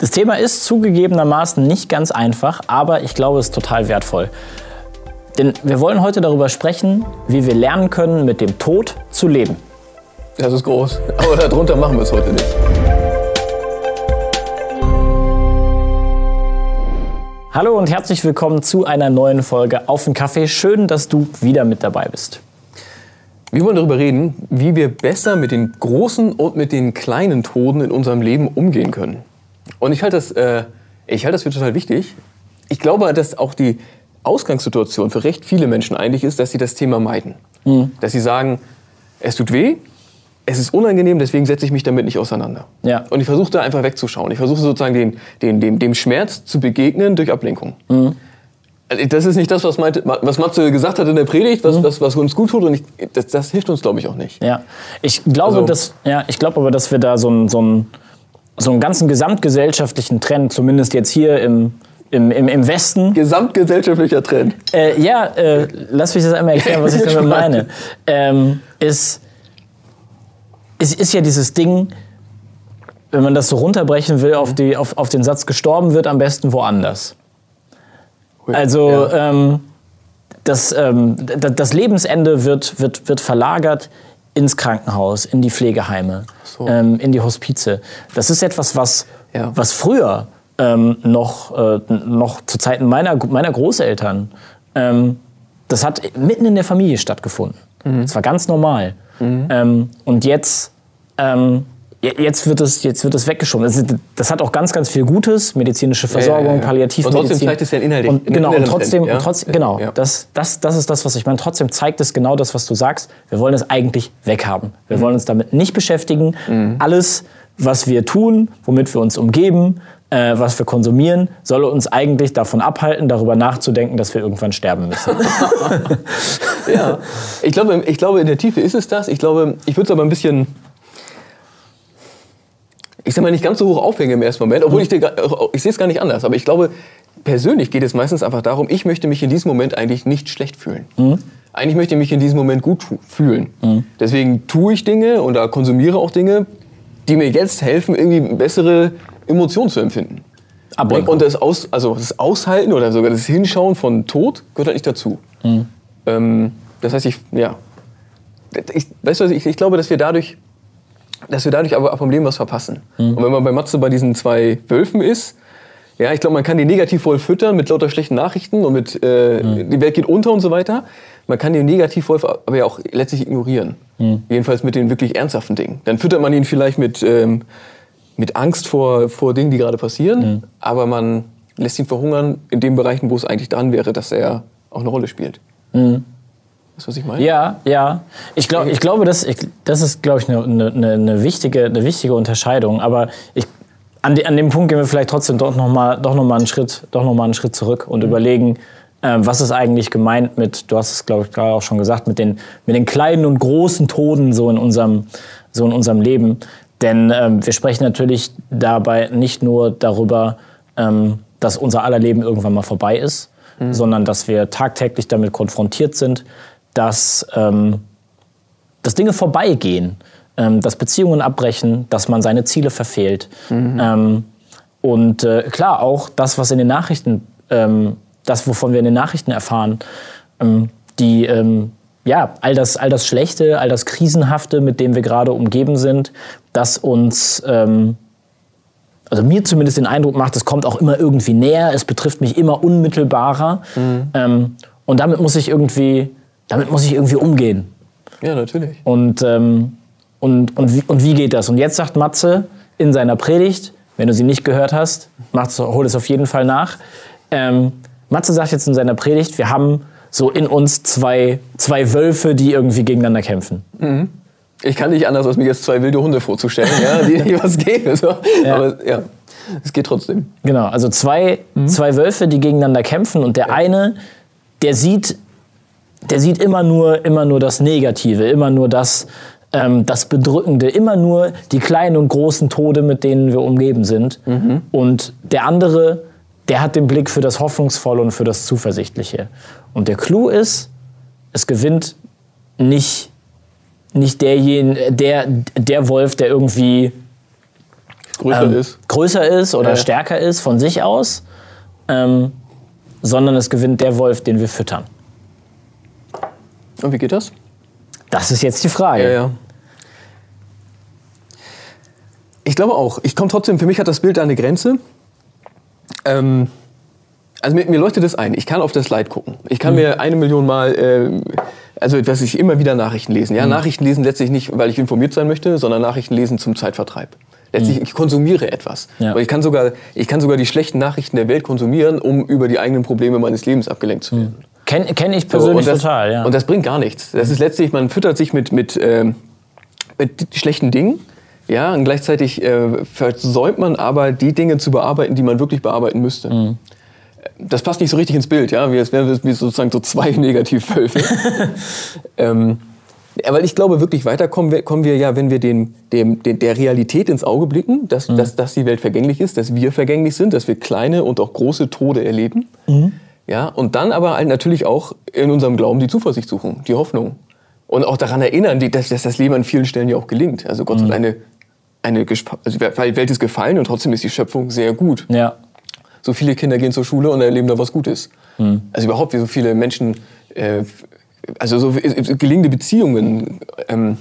Das Thema ist zugegebenermaßen nicht ganz einfach, aber ich glaube, es ist total wertvoll. Denn wir wollen heute darüber sprechen, wie wir lernen können, mit dem Tod zu leben. Das ist groß, aber darunter machen wir es heute nicht. Hallo und herzlich willkommen zu einer neuen Folge Auf den Kaffee. Schön, dass du wieder mit dabei bist. Wir wollen darüber reden, wie wir besser mit den großen und mit den kleinen Toden in unserem Leben umgehen können. Und ich halte das, äh, ich halte das für total wichtig. Ich glaube, dass auch die Ausgangssituation für recht viele Menschen eigentlich ist, dass sie das Thema meiden. Mhm. Dass sie sagen, es tut weh, es ist unangenehm, deswegen setze ich mich damit nicht auseinander. Ja. Und ich versuche da einfach wegzuschauen. Ich versuche sozusagen den, den, dem, dem Schmerz zu begegnen durch Ablenkung. Mhm. Also das ist nicht das, was, meinte, was Matze gesagt hat in der Predigt, was, mhm. was, was uns gut tut. Und ich, das, das, hilft uns, glaube ich, auch nicht. Ja, ich glaube, also, dass, ja, ich glaube aber, dass wir da so einen, so, einen, so einen ganzen gesamtgesellschaftlichen Trend, zumindest jetzt hier im, im, im, im Westen. Gesamtgesellschaftlicher Trend. Äh, ja, äh, lass mich das einmal erklären, was ich damit meine. Ähm, ist, es ist ja dieses Ding, wenn man das so runterbrechen will auf, die, auf, auf den Satz, gestorben wird am besten woanders. Also ja. ähm, das, ähm, das Lebensende wird, wird, wird verlagert ins Krankenhaus, in die Pflegeheime, so. ähm, in die Hospize. Das ist etwas, was, ja. was früher ähm, noch, äh, noch zu Zeiten meiner, meiner Großeltern, ähm, das hat mitten in der Familie stattgefunden. Mhm. Das war ganz normal. Mhm. Ähm, und jetzt ähm, Jetzt wird es, jetzt wird es weggeschoben. Das, das, hat auch ganz, ganz viel Gutes, medizinische Versorgung, ja, ja, ja. Palliativmedizin. Und trotzdem zeigt es ja inhaltlich. Und, genau, und trotzdem, Trend, trotzdem genau, das, das, das ist das, was ich meine. Trotzdem zeigt es genau das, was du sagst. Wir wollen es eigentlich weghaben. Wir mhm. wollen uns damit nicht beschäftigen. Mhm. Alles, was wir tun, womit wir uns umgeben, äh, was wir konsumieren, soll uns eigentlich davon abhalten, darüber nachzudenken, dass wir irgendwann sterben müssen. ja, ich glaube, ich glaube, in der Tiefe ist es das. Ich glaube, ich würde es aber ein bisschen ich sag mal, nicht ganz so hoch aufhängen im ersten Moment, obwohl ich, ich sehe es gar nicht anders. Aber ich glaube, persönlich geht es meistens einfach darum, ich möchte mich in diesem Moment eigentlich nicht schlecht fühlen. Mhm. Eigentlich möchte ich mich in diesem Moment gut fühlen. Mhm. Deswegen tue ich Dinge da konsumiere auch Dinge, die mir jetzt helfen, irgendwie bessere Emotionen zu empfinden. Ablenkung. Und das, Aus, also das Aushalten oder sogar das Hinschauen von Tod gehört halt nicht dazu. Mhm. Ähm, das heißt, ich, ja. Ich, weißt du, ich, ich glaube, dass wir dadurch dass wir dadurch aber vom Leben was verpassen. Mhm. Und wenn man bei Matze bei diesen zwei Wölfen ist, ja, ich glaube, man kann die negativ voll füttern mit lauter schlechten Nachrichten und mit äh, mhm. die Welt geht unter und so weiter. Man kann den Negativwolf aber ja auch letztlich ignorieren. Mhm. Jedenfalls mit den wirklich ernsthaften Dingen. Dann füttert man ihn vielleicht mit, ähm, mit Angst vor, vor Dingen, die gerade passieren, mhm. aber man lässt ihn verhungern in den Bereichen, wo es eigentlich dran wäre, dass er auch eine Rolle spielt. Weißt du, was ich meine? Ja, ja. Ich, glaub, ich glaube, das, ich, das ist, glaube ich, eine, eine, eine, wichtige, eine wichtige Unterscheidung. Aber ich, an, de, an dem Punkt gehen wir vielleicht trotzdem doch noch mal, doch noch mal einen, Schritt, doch noch mal einen Schritt zurück und mhm. überlegen, äh, was ist eigentlich gemeint mit, du hast es, glaube ich, gerade auch schon gesagt, mit den, mit den kleinen und großen Toden so in unserem, so in unserem Leben. Denn ähm, wir sprechen natürlich dabei nicht nur darüber, ähm, dass unser aller Leben irgendwann mal vorbei ist, mhm. sondern dass wir tagtäglich damit konfrontiert sind, dass, ähm, dass Dinge vorbeigehen, ähm, dass Beziehungen abbrechen, dass man seine Ziele verfehlt. Mhm. Ähm, und äh, klar, auch das, was in den Nachrichten, ähm, das, wovon wir in den Nachrichten erfahren, ähm, die, ja, all das, all das Schlechte, all das Krisenhafte, mit dem wir gerade umgeben sind, das uns also mir zumindest den Eindruck macht, es kommt auch immer irgendwie näher, es betrifft mich immer unmittelbarer. Mhm. Ähm, und damit muss ich irgendwie damit muss ich irgendwie umgehen. Ja, natürlich. Und, ähm, und, und, wie, und wie geht das? Und jetzt sagt Matze in seiner Predigt, wenn du sie nicht gehört hast, hol es auf jeden Fall nach. Ähm, Matze sagt jetzt in seiner Predigt, wir haben so in uns zwei, zwei Wölfe, die irgendwie gegeneinander kämpfen. Mhm. Ich kann nicht anders, als mir jetzt zwei wilde Hunde vorzustellen, ja, die, die was gehen. So. Ja. Aber ja, es geht trotzdem. Genau, also zwei, mhm. zwei Wölfe, die gegeneinander kämpfen und der ja. eine, der sieht der sieht immer nur, immer nur das Negative, immer nur das, ähm, das Bedrückende, immer nur die kleinen und großen Tode, mit denen wir umgeben sind. Mhm. Und der andere, der hat den Blick für das Hoffnungsvolle und für das Zuversichtliche. Und der Clou ist, es gewinnt nicht, nicht derjenige, der, der Wolf, der irgendwie größer ähm, ist. größer ist oder Ja. stärker ist von sich aus, ähm, sondern es gewinnt der Wolf, den wir füttern. Und wie geht das? Das ist jetzt die Frage. Ja, ja. Ich glaube auch. Ich komme trotzdem, für mich hat das Bild da eine Grenze. Ähm, also mir, mir leuchtet das ein. Ich kann auf das Slide gucken. Ich kann mir eine Million Mal, äh, also dass ich immer wieder Nachrichten lesen. Ja, Nachrichten lesen letztlich nicht, weil ich informiert sein möchte, sondern Nachrichten lesen zum Zeitvertreib. Letztlich, ich konsumiere etwas. Ja. Ich kann, sogar, ich kann sogar die schlechten Nachrichten der Welt konsumieren, um über die eigenen Probleme meines Lebens abgelenkt zu werden. Kenne kenn ich So, persönlich und das, total, ja. Und das bringt gar nichts. Das ist letztlich, man füttert sich mit, mit, ähm, mit schlechten Dingen. Ja, und gleichzeitig äh, versäumt man aber, die Dinge zu bearbeiten, die man wirklich bearbeiten müsste. Mhm. Das passt nicht so richtig ins Bild, ja. Wir, es wären wie sozusagen so zwei Negativwölfe. ähm, aber ich glaube, wirklich weiter kommen wir, kommen wir ja, wenn wir den, dem, den, der Realität ins Auge blicken, dass, Mhm. dass, dass die Welt vergänglich ist, dass wir vergänglich sind, dass wir kleine und auch große Tode erleben. Mhm. Ja, und dann aber halt natürlich auch in unserem Glauben die Zuversicht suchen, die Hoffnung. Und auch daran erinnern, dass, dass das Leben an vielen Stellen ja auch gelingt. Also Gott Mhm. hat eine, eine also die Welt ist gefallen und trotzdem ist die Schöpfung sehr gut. ja. So viele Kinder gehen zur Schule und erleben da was Gutes. Mhm. Also überhaupt, wie so viele Menschen, äh, also so äh, gelingende Beziehungen. Ähm,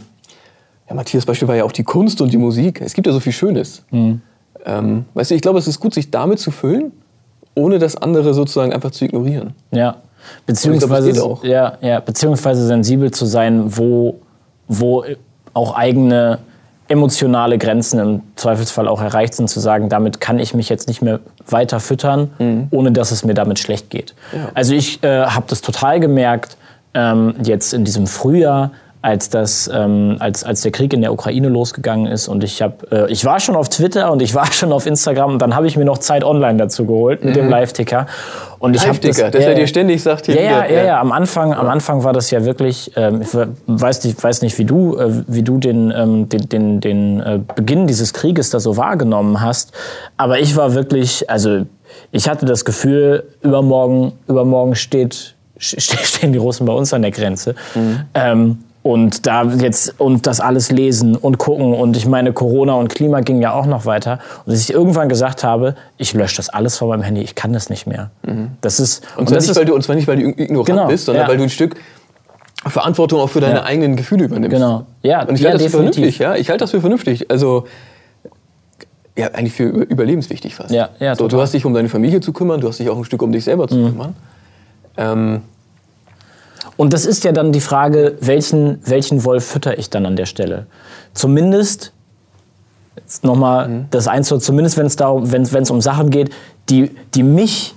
ja, Matthias Beispiel war ja auch die Kunst und die Musik. Es gibt ja so viel Schönes. Mhm. Ähm, weißt du, ich glaube, es ist gut, sich damit zu füllen, ohne das andere sozusagen einfach zu ignorieren. Ja. Glaube, Beziehungsweise, auch. ja, ja, beziehungsweise sensibel zu sein, wo, wo auch eigene emotionale Grenzen im Zweifelsfall auch erreicht sind, zu sagen, damit kann ich mich jetzt nicht mehr weiter füttern, ohne dass es mir damit schlecht geht. Mhm. Ja. Also ich äh, habe das total gemerkt, ähm, jetzt in diesem Frühjahr, als, das, ähm, als, als der Krieg in der Ukraine losgegangen ist und ich, hab, äh, ich war schon auf Twitter und ich war schon auf Instagram und dann habe ich mir noch Zeit online dazu geholt mit dem Live-Ticker. Und ich hab Live-Ticker, dass ja, er dir ständig sagt, hier Ja, ja, ja, ja. Am Anfang, am Anfang war das ja wirklich, ähm, ich weiß nicht, weiß nicht wie du, äh, wie du den, ähm, den, den, den äh, Beginn dieses Krieges da so wahrgenommen hast. Aber ich war wirklich, also ich hatte das Gefühl, übermorgen, übermorgen steht, ste- stehen die Russen bei uns an der Grenze. Ähm, und da jetzt und das alles lesen und gucken und ich meine Corona und Klima ging ja auch noch weiter und dass ich irgendwann gesagt habe, ich lösche das alles von meinem Handy, ich kann das nicht mehr. Das ist Und zwar, das nicht, ist weil du, und zwar nicht, weil du ignorant Genau, bist, sondern ja. weil du ein Stück Verantwortung auch für deine Ja. eigenen Gefühle übernimmst. Genau. Ja, Und ich ja, halte das für vernünftig, ja. Ich halte das für vernünftig. Also, ja, eigentlich für über- überlebenswichtig fast. Ja, ja, so, du. Mhm. hast dich um deine Familie zu kümmern, du hast dich auch ein Stück um dich selber zu kümmern. Ähm, Und das ist ja dann die Frage, welchen, welchen Wolf fütter ich dann an der Stelle? Zumindest, jetzt nochmal Mhm. das Einzel, zumindest wenn es darum, wenn es um Sachen geht, die, die mich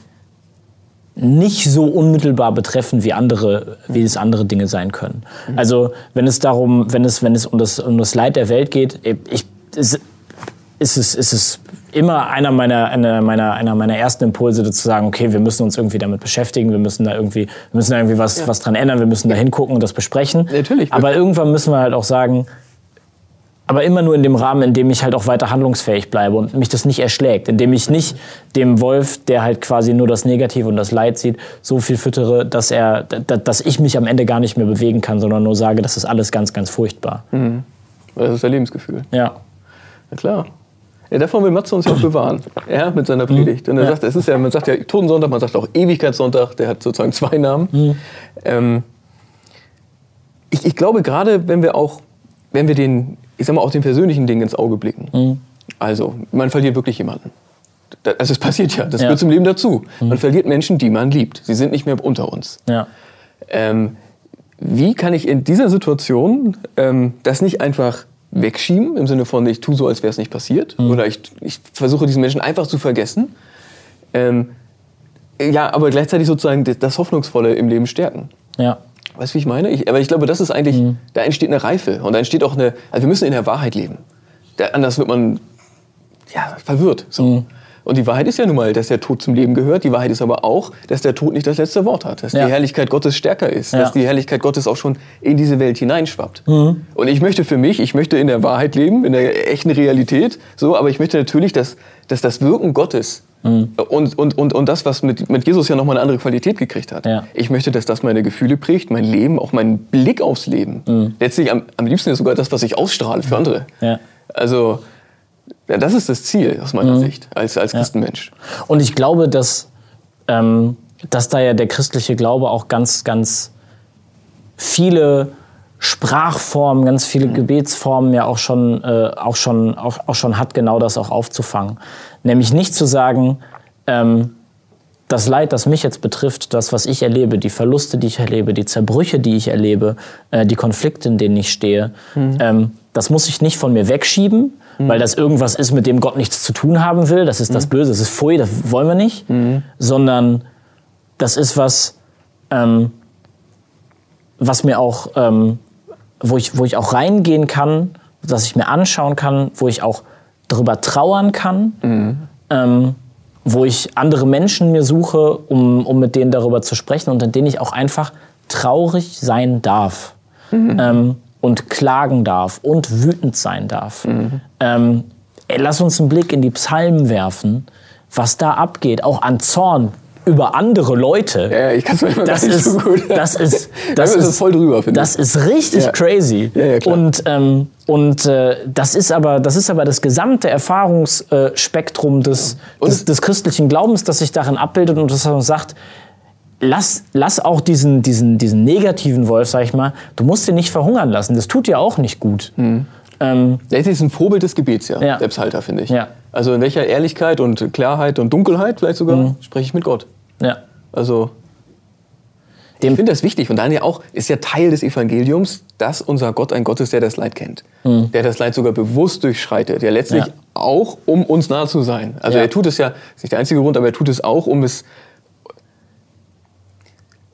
nicht so unmittelbar betreffen, wie andere, wie es andere Dinge sein können. Mhm. Also wenn es darum, wenn es, wenn es um das, um das Leid der Welt geht, ich, ist es, ist es immer einer meiner, einer, meiner, einer meiner ersten Impulse, zu sagen, okay, wir müssen uns irgendwie damit beschäftigen, wir müssen da irgendwie, wir müssen da irgendwie was, was dran ändern, wir müssen da hingucken und das besprechen. Natürlich. Aber irgendwann müssen wir halt auch sagen, aber immer nur in dem Rahmen, in dem ich halt auch weiter handlungsfähig bleibe und mich das nicht erschlägt, indem ich nicht dem Wolf, der halt quasi nur das Negative und das Leid sieht, so viel füttere, dass er, da- dass ich mich am Ende gar nicht mehr bewegen kann, sondern nur sage, das ist alles ganz, ganz furchtbar. das ist dein Lebensgefühl. Ja. Na klar. Ja, davon will Matze uns ja auch bewahren. Ja, mit seiner Predigt. Und er sagt, es ist ja, man sagt ja Totensonntag, man sagt auch Ewigkeitssonntag, der hat sozusagen zwei Namen. Ähm, ich, ich glaube, gerade wenn wir auch, wenn wir den, ich sag mal, auch den persönlichen Dingen ins Auge blicken. Also, man verliert wirklich jemanden. Da- Also es passiert ja, das Ja. gehört zum Leben dazu. Man verliert Menschen, die man liebt. Sie sind nicht mehr unter uns. Ja. Ähm, wie kann ich in dieser Situation ähm, das nicht einfach wegschieben, im Sinne von, ich tue so, als wäre es nicht passiert, oder ich, ich versuche diesen Menschen einfach zu vergessen, ähm, ja, aber gleichzeitig sozusagen das- Hoffnungsvolle im Leben stärken. Ja. Weißt du, wie ich meine? Ich, aber ich glaube, das ist eigentlich, da entsteht eine Reife und da entsteht auch eine, also wir müssen in der Wahrheit leben. Da, anders wird man, ja, verwirrt. So. Und die Wahrheit ist ja nun mal, dass der Tod zum Leben gehört. Die Wahrheit ist aber auch, dass der Tod nicht das letzte Wort hat. Dass Ja. die Herrlichkeit Gottes stärker ist. Ja. Dass die Herrlichkeit Gottes auch schon in diese Welt hineinschwappt. Und ich möchte für mich, ich möchte in der Wahrheit leben, in der echten Realität. So, aber ich möchte natürlich, dass, dass das Wirken Gottes und, und, und, und das, was mit, mit Jesus ja nochmal eine andere Qualität gekriegt hat. Ja. Ich möchte, dass das meine Gefühle prägt, mein Leben, auch meinen Blick aufs Leben. Letztlich am, am liebsten ist sogar das, was ich ausstrahle für andere. Also, Ja, das ist das Ziel aus meiner mhm. Sicht als, als Christenmensch. Und ich glaube, dass, ähm, dass da ja der christliche Glaube auch ganz, ganz viele Sprachformen, ganz viele mhm. Gebetsformen ja auch schon, äh, auch, schon, auch, auch schon hat, genau das auch aufzufangen. Nämlich nicht zu sagen, ähm, das Leid, das mich jetzt betrifft, das, was ich erlebe, die Verluste, die ich erlebe, die Zerbrüche, die ich erlebe, äh, die Konflikte, in denen ich stehe, mhm. ähm, das muss ich nicht von mir wegschieben, mhm. weil das irgendwas ist, mit dem Gott nichts zu tun haben will. Das ist mhm. das Böse, das ist Pfui, das wollen wir nicht. Mhm. Sondern das ist was, ähm, was mir auch, ähm, wo, ich, wo ich auch reingehen kann, dass ich mir anschauen kann, wo ich auch darüber trauern kann. Mhm. Ähm, wo ich andere Menschen mir suche, um, um mit denen darüber zu sprechen und in denen ich auch einfach traurig sein darf mhm. ähm, und klagen darf und wütend sein darf. Mhm. Ähm, ey, lass uns einen Blick in die Psalmen werfen, was da abgeht, auch an Zorn, über andere Leute. Ja, ich kann es mir das nicht ist, so gut. Das ist, das ist, voll drüber, Das ist richtig ja. crazy. Ja, ja. Und, ähm, und äh, das, ist aber, das ist aber das gesamte Erfahrungsspektrum des, des, des, christlichen Glaubens, das sich darin abbildet und das sagt, lass, lass auch diesen, diesen, diesen negativen Wolf, sag ich mal, du musst ihn nicht verhungern lassen. Das tut dir auch nicht gut. Mhm. Ähm, der ist ein Vorbild des Gebets, ja, ja. der Psalter, finde ich. Ja. Also in welcher Ehrlichkeit und Klarheit und Dunkelheit vielleicht sogar mhm. spreche ich mit Gott. Ja. Also ich finde das wichtig und dann ja auch ist ja Teil des Evangeliums, dass unser Gott ein Gott ist, der das Leid kennt, mhm. der das Leid sogar bewusst durchschreitet, der letztlich ja. auch um uns nah zu sein. Also ja. er tut es ja, ist nicht der einzige Grund, aber er tut es auch, um es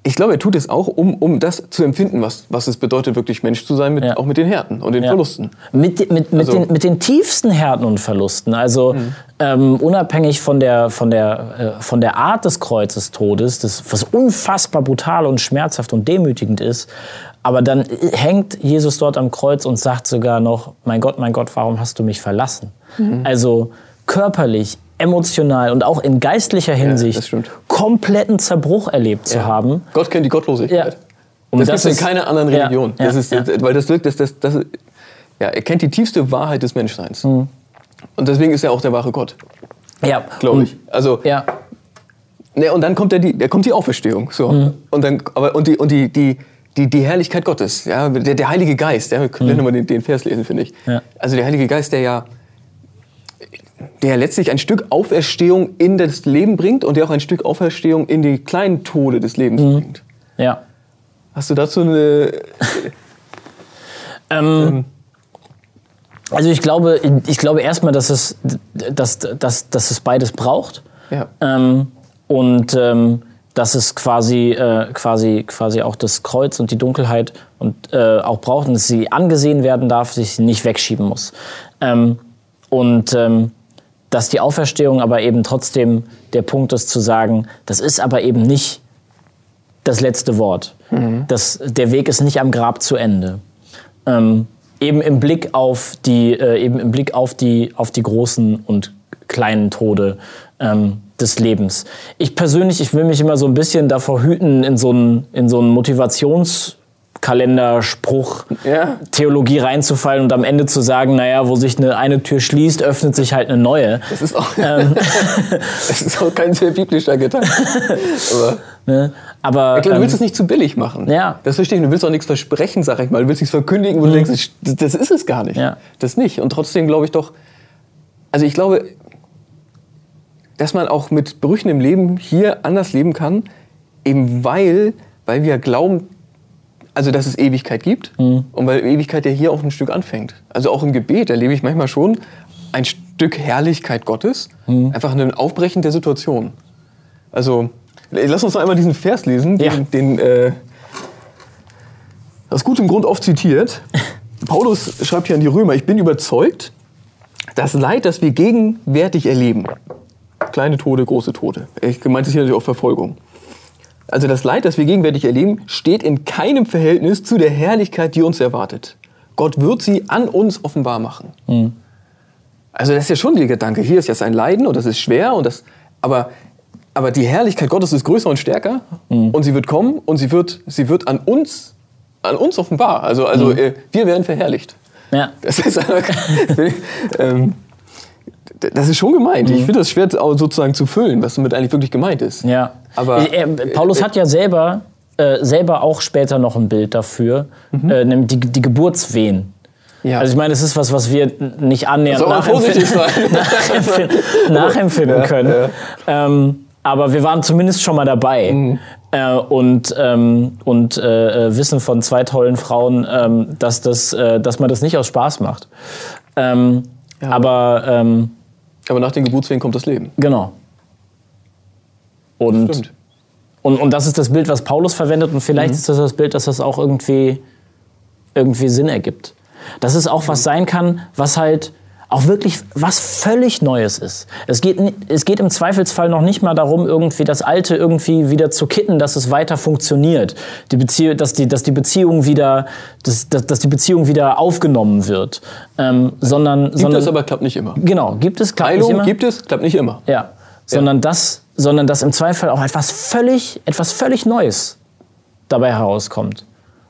ich glaube, er tut es auch, um, um das zu empfinden, was, was es bedeutet, wirklich Mensch zu sein, mit, ja. auch mit den Härten und den ja. Verlusten. Mit, mit, mit, also, den, mit den tiefsten Härten und Verlusten. Also mhm. ähm, unabhängig von der, von, der, äh, von der Art des Kreuzestodes, das, was unfassbar brutal und schmerzhaft und demütigend ist, aber dann hängt Jesus dort am Kreuz und sagt sogar noch, mein Gott, mein Gott, warum hast du mich verlassen? Mhm. Also körperlich, emotional und auch in geistlicher Hinsicht ja, kompletten Zerbruch erlebt zu haben. Gott kennt die Gottlosigkeit. Ja. Und das, das gibt es in keiner anderen Religion. Das ist, Weil das, das, das, das, ja, er kennt die tiefste Wahrheit des Menschseins. Mhm. Und deswegen ist er auch der wahre Gott. Ja. Glaube ich. Also, ja. Ne, und dann kommt, der, der kommt die Auferstehung. So. Mhm. Und, dann, aber, und, die, und die, die, die, die Herrlichkeit Gottes, ja, der, der Heilige Geist, ja, wir können mhm. nochmal den, den Vers lesen, finde ich. Ja. Also der Heilige Geist, der ja der letztlich ein Stück Auferstehung in das Leben bringt und der auch ein Stück Auferstehung in die kleinen Tode des Lebens mhm. bringt. Ja. Hast du dazu eine. ähm, also ich glaube, ich glaube erstmal, dass es, dass, dass, dass es beides braucht. Ja. Ähm, und ähm, dass es quasi, äh, quasi, quasi auch das Kreuz und die Dunkelheit und, äh, auch braucht und dass sie angesehen werden darf, sich nicht wegschieben muss. Ähm, und ähm, dass die Auferstehung aber eben trotzdem der Punkt ist zu sagen, das ist aber eben nicht das letzte Wort. Mhm. Das, der Weg ist nicht am Grab zu Ende. Ähm, eben im Blick auf die, äh, eben im Blick auf die, auf die großen und kleinen Tode ähm, des Lebens. Ich persönlich, ich will mich immer so ein bisschen davor hüten, in so einen, in so einen Motivations- Kalenderspruch ja. Theologie reinzufallen und am Ende zu sagen, naja, wo sich eine, eine Tür schließt, öffnet sich halt eine neue. Das ist auch, ähm. das ist auch kein sehr biblischer Gedanke. Aber, ne? Aber ich glaube, du willst ähm, es nicht zu billig machen. Ja. Das verstehe ich. Du willst auch nichts versprechen, sag ich mal. Du willst nichts verkündigen, wo mhm. du denkst, das ist es gar nicht. Ja. Das nicht. Und trotzdem glaube ich doch, also ich glaube, dass man auch mit Brüchen im Leben hier anders leben kann, eben weil, weil wir glauben, also dass es Ewigkeit gibt mhm. und weil Ewigkeit ja hier auch ein Stück anfängt. Also auch im Gebet erlebe ich manchmal schon ein Stück Herrlichkeit Gottes, mhm. einfach ein Aufbrechen der Situation. Also lass uns noch einmal diesen Vers lesen, ja. den, den äh, aus gutem Grund oft zitiert. Paulus schreibt hier an die Römer, ich bin überzeugt, das Leid, das wir gegenwärtig erleben, kleine Tode, große Tode, ich gemeint ist hier natürlich auch Verfolgung, also das Leid, das wir gegenwärtig erleben, steht in keinem Verhältnis zu der Herrlichkeit, die uns erwartet. Gott wird sie an uns offenbar machen. Mhm. Also das ist ja schon der Gedanke. Hier ist ja sein Leiden und das ist schwer und das, aber, aber die Herrlichkeit Gottes ist größer und stärker mhm. und sie wird kommen und sie wird, sie wird an uns, an uns offenbar. Also, also mhm. äh, wir werden verherrlicht. Ja. Das ist ähm, das ist schon gemeint. Ich finde das schwer sozusagen zu füllen, was damit eigentlich wirklich gemeint ist. Ja. Aber äh, Paulus äh, hat ja selber, äh, selber auch später noch ein Bild dafür, mhm. äh, nämlich die, die Geburtswehen. Ja. Also ich meine, es ist was, was wir nicht annähernd nachempfinden, nachempfinden, nachempfinden ja, können. Ja. Ähm, aber wir waren zumindest schon mal dabei. Mhm. Äh, und ähm, und äh, äh wissen von zwei tollen Frauen, ähm, dass, das, äh, dass man das nicht aus Spaß macht. Ähm. Aber, ähm, aber nach den Geburtswehen kommt das Leben. Genau. Und, Stimmt. und, und das ist das Bild, was Paulus verwendet. Und vielleicht mhm. ist das das Bild, dass das auch irgendwie, irgendwie Sinn ergibt. Dass es auch was sein kann, was halt auch wirklich was völlig Neues ist. Es geht, es geht im Zweifelsfall noch nicht mal darum, irgendwie das Alte irgendwie wieder zu kitten, dass es weiter funktioniert. Die Beziehung, dass, die, dass die Beziehung wieder, dass, dass, dass die Beziehung wieder aufgenommen wird. Ähm, sondern, gibt sondern, es aber, klappt nicht immer. Genau, gibt es, klappt Heilung nicht immer. gibt es, klappt nicht immer. Ja, sondern, ja. Das, sondern dass im Zweifel auch etwas völlig, etwas völlig Neues dabei herauskommt.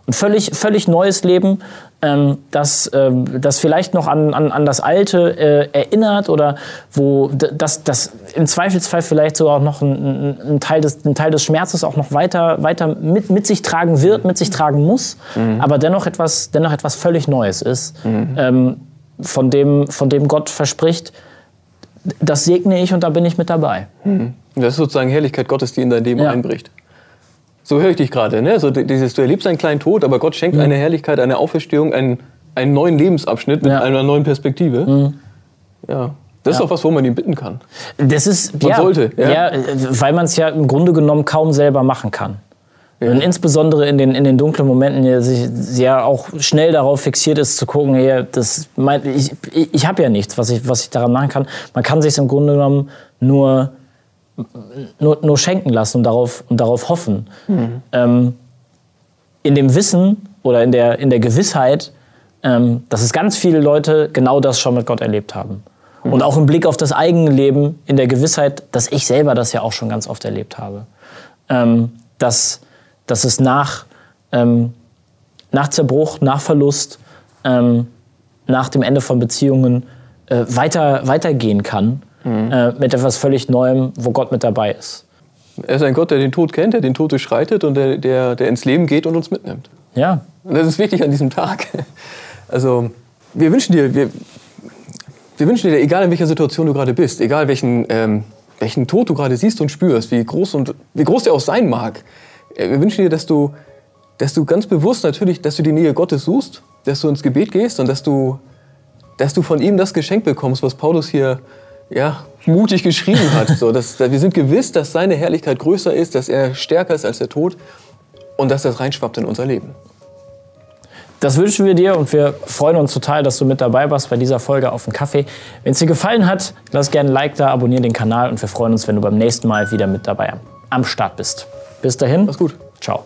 Ein völlig, völlig neues Leben, ähm, das, ähm, das vielleicht noch an, an, an das Alte äh, erinnert oder wo das, das im Zweifelsfall vielleicht sogar auch noch ein, ein, Teil, des, ein Teil des Schmerzes auch noch weiter, weiter mit, mit sich tragen wird, mit sich tragen muss, mhm. aber dennoch etwas, dennoch etwas völlig Neues ist, mhm. ähm, von, dem, von dem Gott verspricht, das segne ich und da bin ich mit dabei. Mhm. Das ist sozusagen Herrlichkeit Gottes, die in dein Leben ja. einbricht. So höre ich dich gerade, ne? So dieses, du erlebst einen kleinen Tod, aber Gott schenkt mhm. eine Herrlichkeit, eine Auferstehung, einen, einen neuen Lebensabschnitt mit ja. einer neuen Perspektive. Mhm. Ja. Das ist doch was, wo man ihn bitten kann. Das ist, man ja, sollte. Ja, ja weil man es ja im Grunde genommen kaum selber machen kann. Und insbesondere in den, in den dunklen Momenten ja, sich ja auch schnell darauf fixiert ist, zu gucken, hey, das mein, ich, ich, ich habe ja nichts, was ich, was ich daran machen kann. Man kann sich im Grunde genommen nur nur, nur schenken lassen und darauf, und darauf hoffen. Mhm. Ähm, in dem Wissen oder in der, in der Gewissheit, ähm, dass es ganz viele Leute genau das schon mit Gott erlebt haben. Mhm. Und auch im Blick auf das eigene Leben, in der Gewissheit, dass ich selber das ja auch schon ganz oft erlebt habe. Ähm, dass, dass es nach, ähm, nach Zerbruch, nach Verlust, ähm, nach dem Ende von Beziehungen äh, weiter, weitergehen kann mhm. äh, mit etwas völlig Neuem, wo Gott mit dabei ist. Er ist ein Gott, der den Tod kennt, der den Tod durchschreitet und der, der, der ins Leben geht und uns mitnimmt. Ja. Und das ist wichtig an diesem Tag. Also, wir wünschen dir, wir, wir wünschen dir, egal in welcher Situation du gerade bist, egal welchen, ähm, welchen Tod du gerade siehst und spürst, wie groß, und, wie groß der auch sein mag, wir wünschen dir, dass du, dass du ganz bewusst natürlich, dass du die Nähe Gottes suchst, dass du ins Gebet gehst und dass du, dass du von ihm das Geschenk bekommst, was Paulus hier ja, mutig geschrieben hat. So, dass, wir sind gewiss, dass seine Herrlichkeit größer ist, dass er stärker ist als der Tod und dass das reinschwappt in unser Leben. Das wünschen wir dir und wir freuen uns total, dass du mit dabei warst bei dieser Folge auf den Kaffee. Wenn es dir gefallen hat, lass gerne ein Like da, abonniere den Kanal und wir freuen uns, wenn du beim nächsten Mal wieder mit dabei am Start bist. Bis dahin. Mach's gut. Ciao.